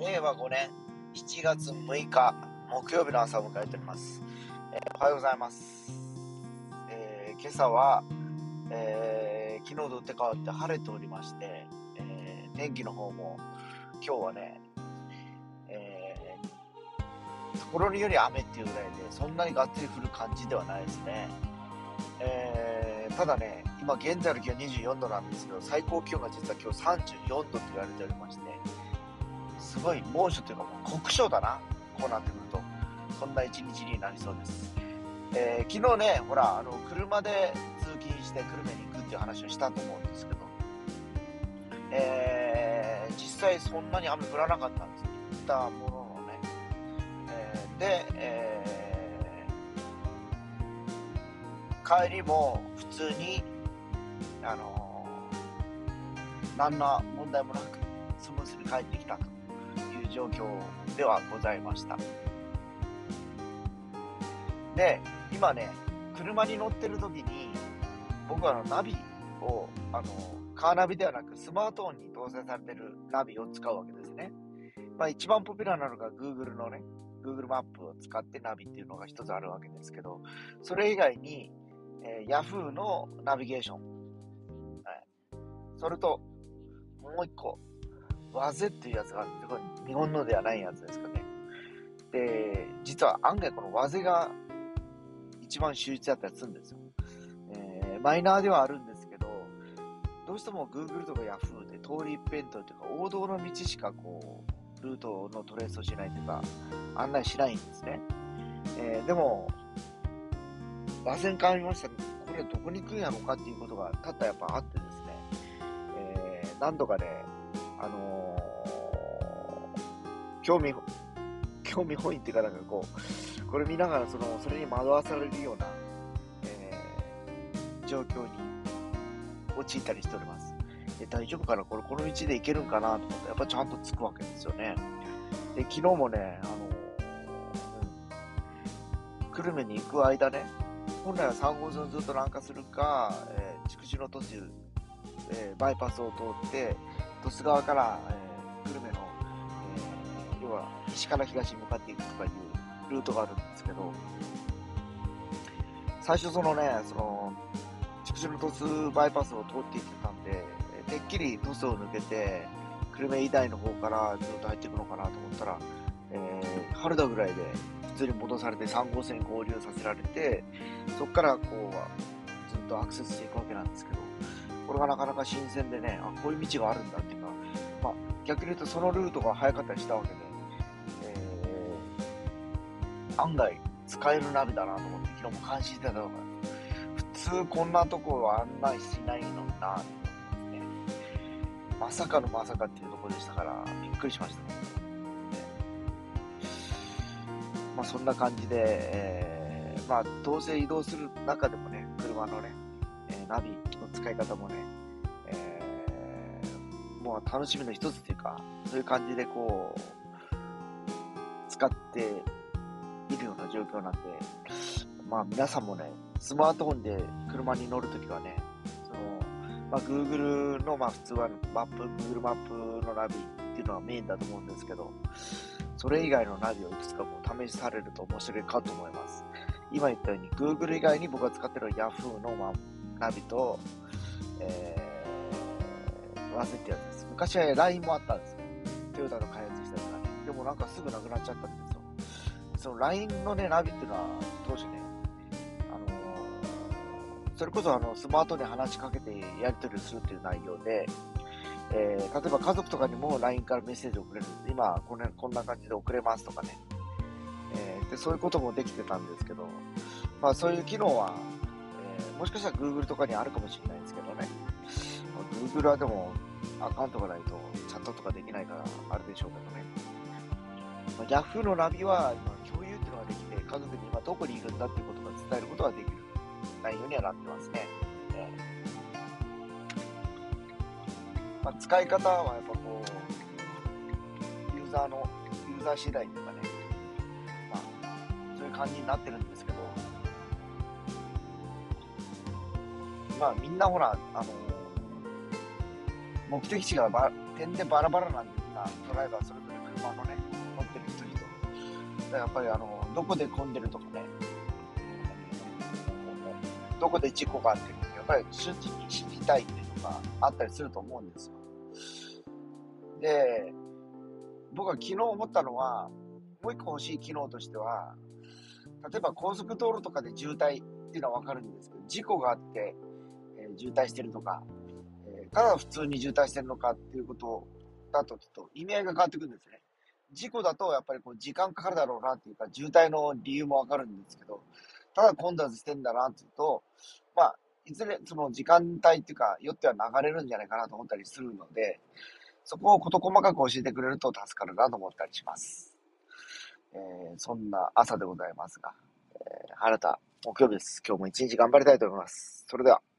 令和5年7月6日木曜日の朝を迎えております。えー、おはようございます。えー、今朝は、えー、昨日と打って変わって晴れておりまして、え天気の方も今日はね、えところにより雨っていうぐらいでそんなにがっつり降る感じではないですね。えただね、今現在の気温24度なんですけど、最高気温が実は今日34度と言われておりまして、すごい猛暑というかもう酷暑だな、こうなってくると。そんな一日になりそうです。えー、昨日ね、ほら、あの、車で通勤して久留米に行くっていう話をしたと思うんですけど、えー、実際そんなに雨降らなかったんです。行ったもののね。えー、で、えー、帰りも普通に、あの、何ら問題もなくスムーズに帰ってきたと状況ではございました。で、今ね、車に乗ってる時に、僕はのナビを、あの、カーナビではなくスマートフォンに搭載されてるナビを使うわけですね。まあ一番ポピュラーなのが Google のね、Google マップを使ってナビっていうのが一つあるわけですけど、それ以外に、えー、Yahoo のナビゲーション。はい。それと、もう一個、ワゼっていうやつがあるんで、これ日本のではないやつですかね。で、実は案外このワゼが一番秀逸だったりするんですよ。えー、マイナーではあるんですけど、どうしても Google とか Yahoo で通り一辺倒というか王道の道しかこう、ルートのトレースをしないというか、案内しないんですね。えー、でも、和線変わりました、ね、これどこに行くんやろうかっていうことが多々やっぱあってですね、えー、何度かね、あのー、興味、興味本位っていうかなんかこう、これ見ながらその、それに惑わされるような、えー、状況に陥ったりしております。え大丈夫かな？これ、この道で行けるんかなと思って、やっぱちゃんと着くわけですよね。で、昨日もね、あのー、うん、久留米に行く間ね、本来は3号線ずっと南下するか、えー、筑紫の途中、えー、バイパスを通って、鳥栖側から、えー、久留米の、えー、要は西から東に向かっていくとかいうルートがあるんですけど、最初そのね、その、筑紫の鳥栖バイパスを通っていってたんで、てっきり鳥栖を抜けて、久留米医大の方からずっと入っていくのかなと思ったら、えー、春田ぐらいで普通に戻されて3号線合流させられて、そこからこう、ずっとアクセスしていくわけなんですけど、これがなかなか新鮮でね、あ、こういう道があるんだっていうか、まあ、逆に言うとそのルートが早かったりしたわけで、えー、案外使えるナビだなと思って昨日も感心してたのが、普通こんなとこは案内しないのになと思ってね、まさかのまさかっていうところでしたから、びっくりしましたね。まあそんな感じで、えー、まあどうせ移動する中でもね、車のね、え、ナビの使い方もね、えー、もう楽しみの一つというか、そういう感じでこう、使っているような状況なんで、まあ皆さんもね、スマートフォンで車に乗るときはね、その、まあ Google のまあ普通はマップ、Google マップのナビっていうのがメインだと思うんですけど、それ以外のナビをいくつかこう試されると面白いかと思います。今言ったように Google 以外に僕が使ってるのは Yahoo の、まあ、ナビと、えー、忘れてやつです。昔は LINE もあったんですよ。トヨタの開発したやつがね。でもなんかすぐなくなっちゃったんですよ。その LINE のね、ナビっていうのは、当時ね、あのー、それこそあの、スマートに話しかけてやり取りするっていう内容で、えー、例えば家族とかにも LINE からメッセージを送れるんで。今こんな、こんな感じで送れますとかね。えー、で、そういうこともできてたんですけど、まあそういう機能は、もしかしたら Google とかにあるかもしれないですけどね。Google はでもアカウントがないとチャットとかできないからあるでしょうけどね。まあ、Yahoo のナビは今共有っていうのができて、家族に今どこにいるんだっていうことが伝えることができる内容にはなってますね。えー、まあ、使い方はやっぱこう、ユーザーの、ユーザー次第とかね、まあ、そういう感じになってるんですけど、まあみんなほら、あの目的地がば点でバラバラなんでみんな、ドライバー、それぞれ車のね、乗ってる人々。やっぱりあの、どこで混んでるとかね、どこで事故があってるやっぱり瞬時に知りたいっていうのがあったりすると思うんですよ。で、僕は昨日思ったのは、もう一個欲しい機能としては、例えば高速道路とかで渋滞っていうのはわかるんですけど、事故があって、渋滞してるとか、えー、ただ普通に渋滞してるのかっていうことだとちょっと意味合いが変わってくるんですね。事故だとやっぱりこう時間かかるだろうなっていうか、渋滞の理由もわかるんですけど、ただ混雑してんだなっていうと、まあ、いずれその時間帯っていうか、よっては流れるんじゃないかなと思ったりするので、そこを事細かく教えてくれると助かるなと思ったりします。えー、そんな朝でございますが、えー、新た木曜日です。今日も一日頑張りたいと思います。それでは。